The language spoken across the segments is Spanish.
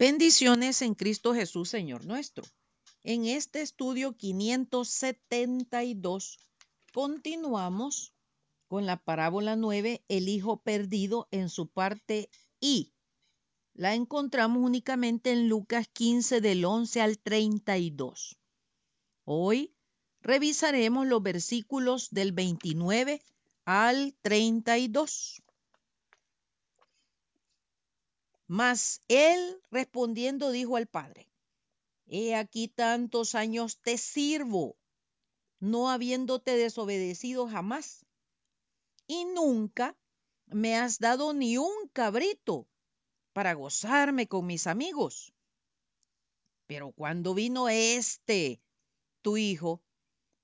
Bendiciones en Cristo Jesús, Señor nuestro. En este estudio 572 continuamos con la parábola 9, el hijo perdido en su parte I. La encontramos únicamente en Lucas 15 del 11 al 32. Hoy revisaremos los versículos del 29 al 32. Mas él respondiendo dijo al padre, He aquí tantos años te sirvo, no habiéndote desobedecido jamás, y nunca me has dado ni un cabrito para gozarme con mis amigos. Pero cuando vino este, tu hijo,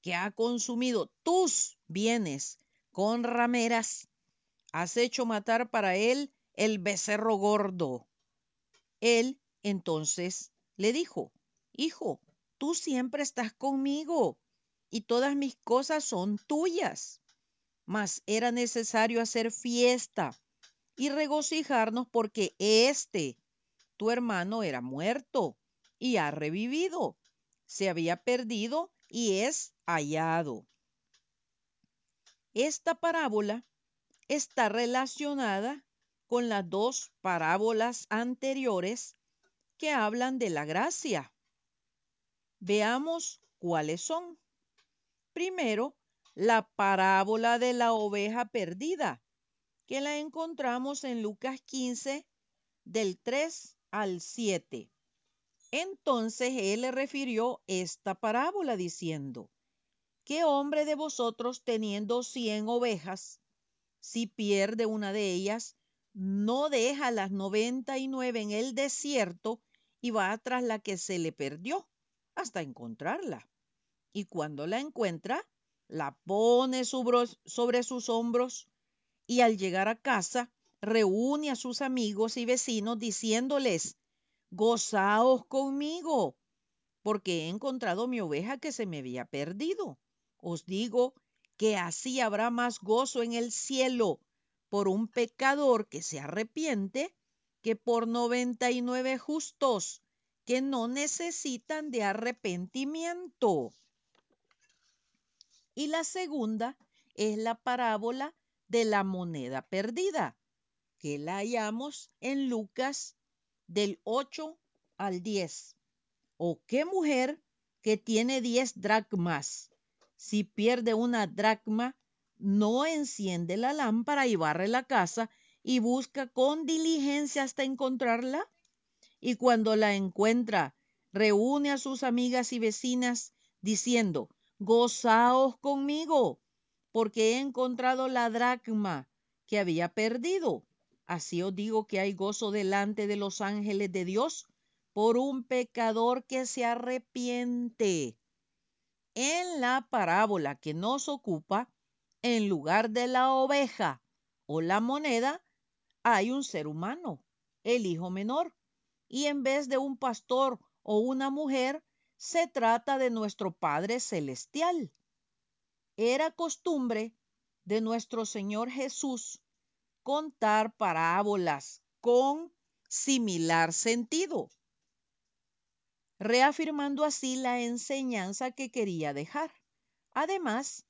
que ha consumido tus bienes con rameras, has hecho matar para él el becerro gordo. Él entonces le dijo, Hijo, tú siempre estás conmigo y todas mis cosas son tuyas. Mas era necesario hacer fiesta y regocijarnos porque este, tu hermano, era muerto y ha revivido. Se había perdido y es hallado. Esta parábola está relacionada con las dos parábolas anteriores que hablan de la gracia. Veamos cuáles son. Primero, la parábola de la oveja perdida, que la encontramos en Lucas 15, del 3 al 7. Entonces él le refirió esta parábola diciendo, ¿qué hombre de vosotros teniendo cien ovejas, si pierde una de ellas, no deja las noventa y nueve en el desierto y va tras la que se le perdió hasta encontrarla? Y cuando la encuentra, la pone sobre sus hombros y al llegar a casa reúne a sus amigos y vecinos diciéndoles, gozaos conmigo, porque he encontrado mi oveja que se me había perdido. Os digo que así habrá más gozo en el cielo por un pecador que se arrepiente que por noventa y nueve justos que no necesitan de arrepentimiento. Y la segunda es la parábola de la moneda perdida, que la hallamos en Lucas del 8 al 10. ¿O qué mujer que tiene 10 dracmas, si pierde una dracma, no enciende la lámpara y barre la casa y busca con diligencia hasta encontrarla? Y cuando la encuentra, reúne a sus amigas y vecinas diciendo, gozaos conmigo, porque he encontrado la dracma que había perdido. Así os digo que hay gozo delante de los ángeles de Dios por un pecador que se arrepiente. En la parábola que nos ocupa, en lugar de la oveja o la moneda, hay un ser humano, el hijo menor. Y en vez de un pastor o una mujer, se trata de nuestro Padre Celestial. Era costumbre de nuestro Señor Jesús contar parábolas con similar sentido, reafirmando así la enseñanza que quería dejar. Además,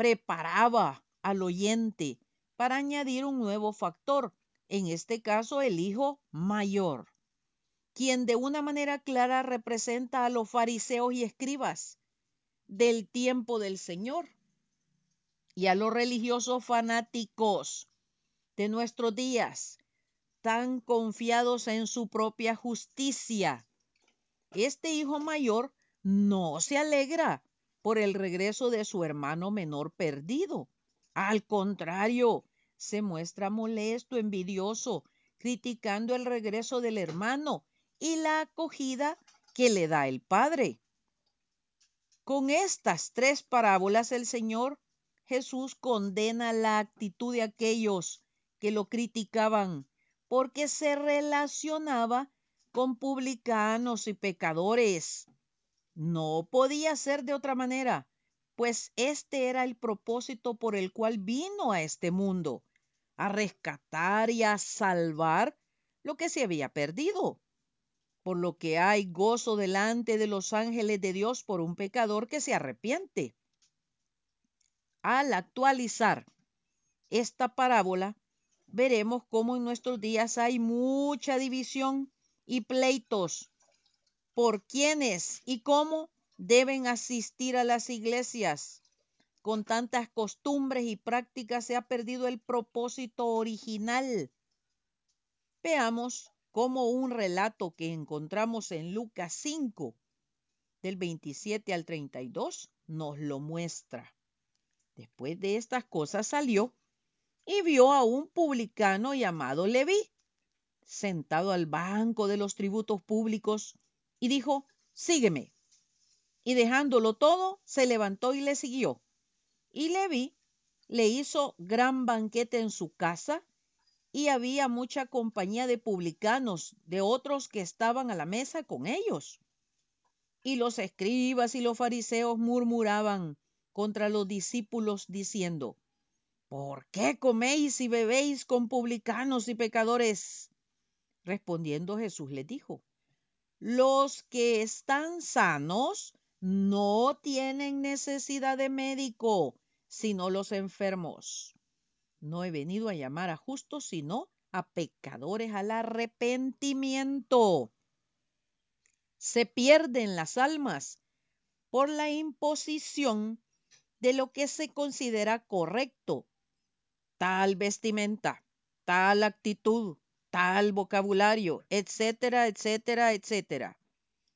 preparaba al oyente para añadir un nuevo factor, en este caso el hijo mayor, quien de una manera clara representa a los fariseos y escribas del tiempo del Señor y a los religiosos fanáticos de nuestros días, tan confiados en su propia justicia. Este hijo mayor no se alegra por el regreso de su hermano menor perdido. Al contrario, se muestra molesto, envidioso, criticando el regreso del hermano y la acogida que le da el padre. Con estas tres parábolas el Señor Jesús condena la actitud de aquellos que lo criticaban porque se relacionaba con publicanos y pecadores. No podía ser de otra manera, pues este era el propósito por el cual vino a este mundo, a rescatar y a salvar lo que se había perdido. por lo que hay gozo delante de los ángeles de Dios por un pecador que se arrepiente. Al actualizar esta parábola, veremos cómo en nuestros días hay mucha división y pleitos por quiénes y cómo deben asistir a las iglesias. Con tantas costumbres y prácticas se ha perdido el propósito original. Veamos cómo un relato que encontramos en Lucas 5, del 27 al 32, nos lo muestra. Después de estas cosas salió y vio a un publicano llamado Leví, sentado al banco de los tributos públicos, y dijo, sígueme. Y dejándolo todo, se levantó y le siguió. Y Leví le hizo gran banquete en su casa, y había mucha compañía de publicanos, de otros que estaban a la mesa con ellos. Y los escribas y los fariseos murmuraban contra los discípulos diciendo, ¿por qué coméis y bebéis con publicanos y pecadores? Respondiendo Jesús les dijo, los que están sanos no tienen necesidad de médico, sino los enfermos. No he venido a llamar a justos, sino a pecadores al arrepentimiento. Se pierden las almas por la imposición de lo que se considera correcto, tal vestimenta, tal actitud, tal vocabulario, etcétera, etcétera, etcétera.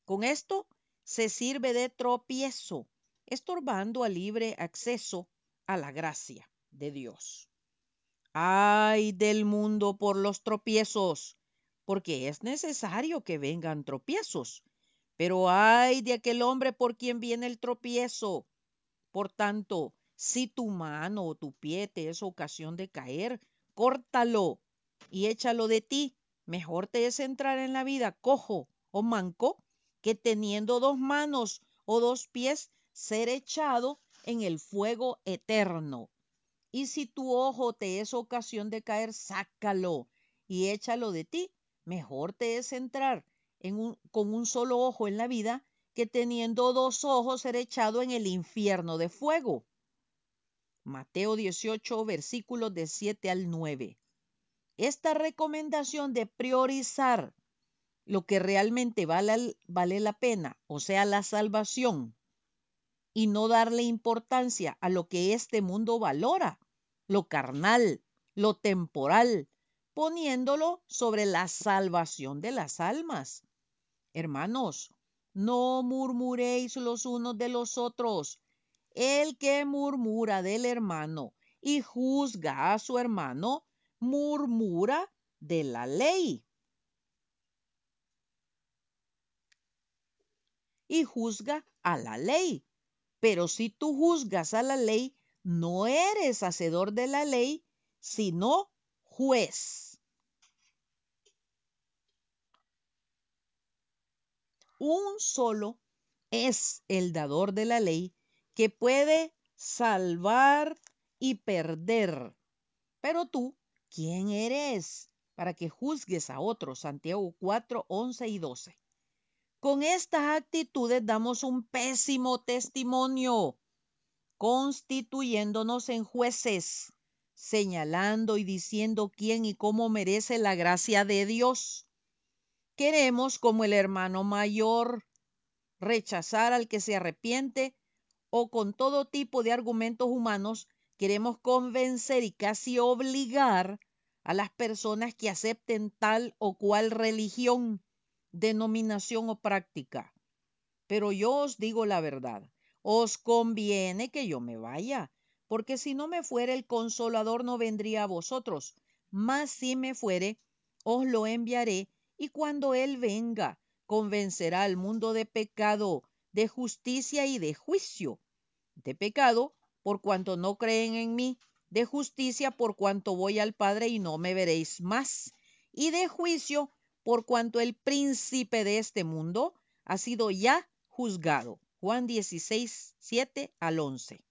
Con esto se sirve de tropiezo, estorbando al libre acceso a la gracia de Dios. Ay del mundo por los tropiezos, porque es necesario que vengan tropiezos. Pero ay de aquel hombre por quien viene el tropiezo. Por tanto, si tu mano o tu pie te es ocasión de caer, córtalo y échalo de ti. Mejor te es entrar en la vida cojo o manco que teniendo dos manos o dos pies ser echado en el fuego eterno. Y si tu ojo te es ocasión de caer, sácalo y échalo de ti. Mejor te es entrar con un solo ojo en la vida que teniendo dos ojos ser echado en el infierno de fuego. Mateo 18, versículos de 7 al 9. Esta recomendación de priorizar lo que realmente vale, vale la pena, o sea, la salvación, y no darle importancia a lo que este mundo valora, lo carnal, lo temporal, poniéndolo sobre la salvación de las almas. Hermanos, no murmuréis los unos de los otros. El que murmura del hermano y juzga a su hermano, murmura de la ley. Y juzga a la ley. Pero si tú juzgas a la ley, no eres hacedor de la ley, sino juez. Un solo es el dador de la ley que puede salvar y perder. Pero tú, ¿quién eres para que juzgues a otros? Santiago 4, 11 y 12. Con estas actitudes damos un pésimo testimonio constituyéndonos en jueces, señalando y diciendo quién y cómo merece la gracia de Dios. Queremos, como el hermano mayor, rechazar al que se arrepiente o con todo tipo de argumentos humanos, queremos convencer y casi obligar a las personas que acepten tal o cual religión, denominación o práctica. Pero yo os digo la verdad os conviene que yo me vaya, porque si no me fuere el consolador no vendría a vosotros, mas si me fuere, os lo enviaré, y cuando él venga, convencerá al mundo de pecado, de justicia y de juicio. De pecado, por cuanto no creen en mí, de justicia, por cuanto voy al Padre y no me veréis más, y de juicio, por cuanto el príncipe de este mundo ha sido ya juzgado. Juan 16, 7 al 11.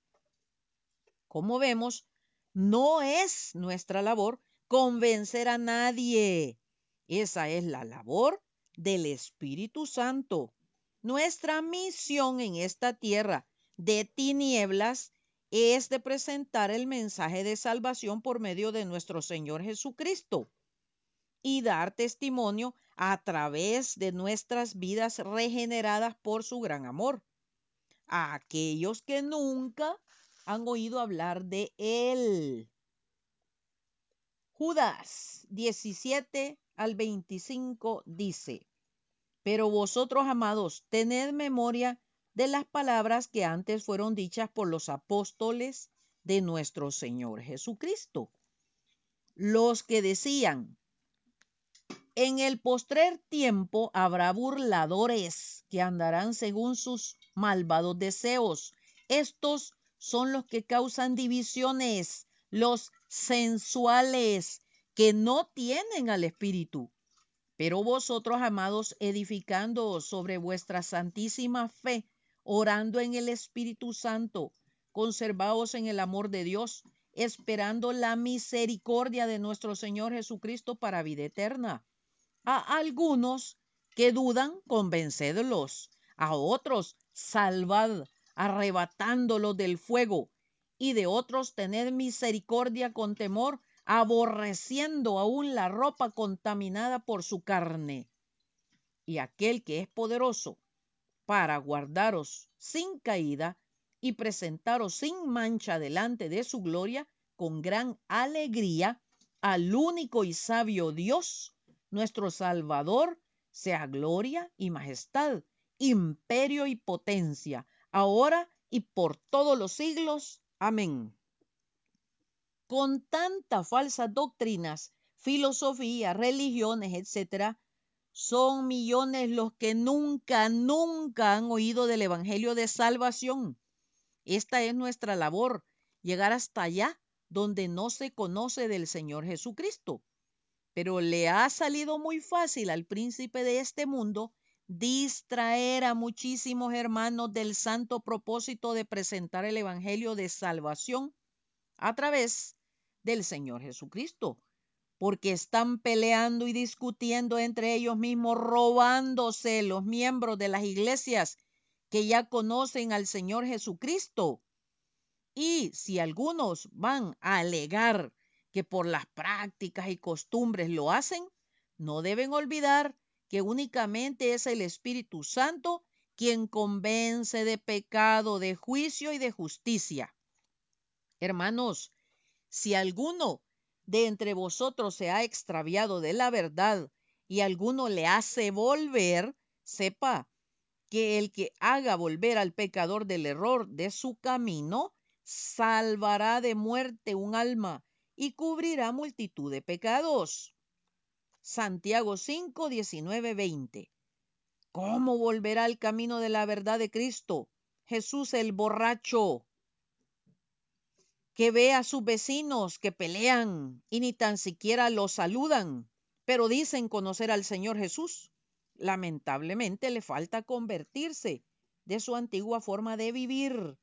Como vemos, no es nuestra labor convencer a nadie. Esa es la labor del Espíritu Santo. Nuestra misión en esta tierra de tinieblas es de presentar el mensaje de salvación por medio de nuestro Señor Jesucristo y dar testimonio a través de nuestras vidas regeneradas por su gran amor a aquellos que nunca han oído hablar de Él. Judas 17 al 25 dice, pero vosotros, amados, tened memoria de las palabras que antes fueron dichas por los apóstoles de nuestro Señor Jesucristo, los que decían, en el postrer tiempo habrá burladores que andarán según sus malvados deseos. Estos son los que causan divisiones, los sensuales, que no tienen al Espíritu. Pero vosotros, amados, edificando sobre vuestra santísima fe, orando en el Espíritu Santo, conservaos en el amor de Dios, esperando la misericordia de nuestro Señor Jesucristo para vida eterna a algunos que dudan, convencedlos. A otros, salvad, arrebatándolos del fuego. Y de otros, tened misericordia con temor, aborreciendo aún la ropa contaminada por su carne. Y aquel que es poderoso para guardaros sin caída y presentaros sin mancha delante de su gloria, con gran alegría, al único y sabio Dios, nuestro Salvador, sea gloria y majestad, imperio y potencia, ahora y por todos los siglos. Amén. Con tantas falsas doctrinas, filosofía, religiones, etcétera, son millones los que nunca, nunca han oído del Evangelio de Salvación. Esta es nuestra labor, llegar hasta allá donde no se conoce del Señor Jesucristo pero le ha salido muy fácil al príncipe de este mundo distraer a muchísimos hermanos del santo propósito de presentar el Evangelio de salvación a través del Señor Jesucristo, porque están peleando y discutiendo entre ellos mismos, robándose los miembros de las iglesias que ya conocen al Señor Jesucristo. Y si algunos van a alegar que por las prácticas y costumbres lo hacen, no deben olvidar que únicamente es el Espíritu Santo quien convence de pecado, de juicio y de justicia. Hermanos, si alguno de entre vosotros se ha extraviado de la verdad y alguno le hace volver, sepa que el que haga volver al pecador del error de su camino, salvará de muerte un alma y cubrirá multitud de pecados. Santiago 5, 19, 20. ¿Cómo volverá al camino de la verdad de Cristo? Jesús el borracho, que ve a sus vecinos que pelean y ni tan siquiera los saludan, pero dicen conocer al Señor Jesús. Lamentablemente le falta convertirse de su antigua forma de vivir.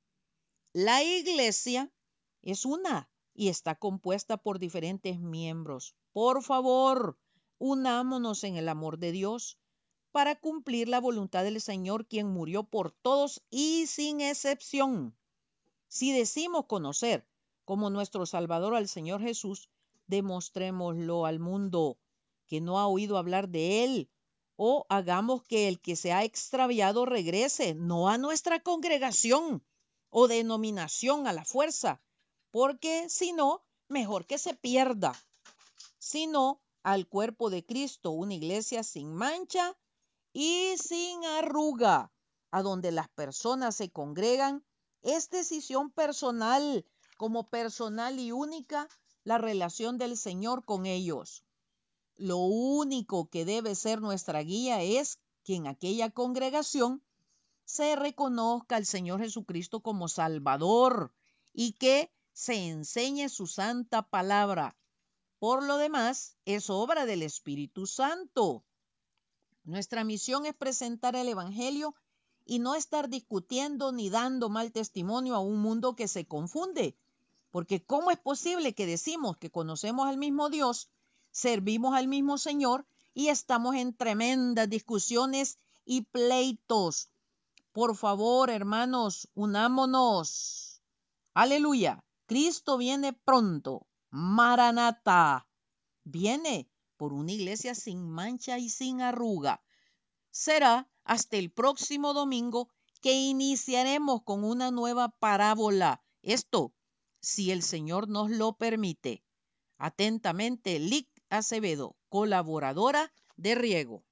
La iglesia es una y está compuesta por diferentes miembros. Por favor, unámonos en el amor de Dios para cumplir la voluntad del Señor, quien murió por todos y sin excepción. Si decimos conocer como nuestro Salvador al Señor Jesús, demostrémoslo al mundo que no ha oído hablar de Él, o hagamos que el que se ha extraviado regrese, no a nuestra congregación o denominación a la fuerza, porque si no, mejor que se pierda, sino al cuerpo de Cristo, una iglesia sin mancha y sin arruga, a donde las personas se congregan, es decisión personal, como personal y única, la relación del Señor con ellos. Lo único que debe ser nuestra guía es que en aquella congregación se reconozca al Señor Jesucristo como Salvador y que se enseñe su santa palabra. Por lo demás, es obra del Espíritu Santo. Nuestra misión es presentar el Evangelio y no estar discutiendo ni dando mal testimonio a un mundo que se confunde. Porque ¿cómo es posible que decimos que conocemos al mismo Dios, servimos al mismo Señor y estamos en tremendas discusiones y pleitos. Por favor, hermanos, unámonos. Aleluya. Cristo viene pronto. Maranata. Viene por una iglesia sin mancha y sin arruga. Será hasta el próximo domingo que iniciaremos con una nueva parábola. Esto, si el Señor nos lo permite. Atentamente, Lic Acevedo, colaboradora de Riego.